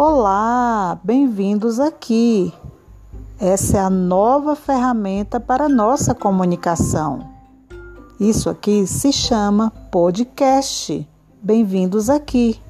Olá, bem-vindos aqui. Essa é a nova ferramenta para nossa comunicação. Isso aqui se chama podcast. Bem-vindos aqui.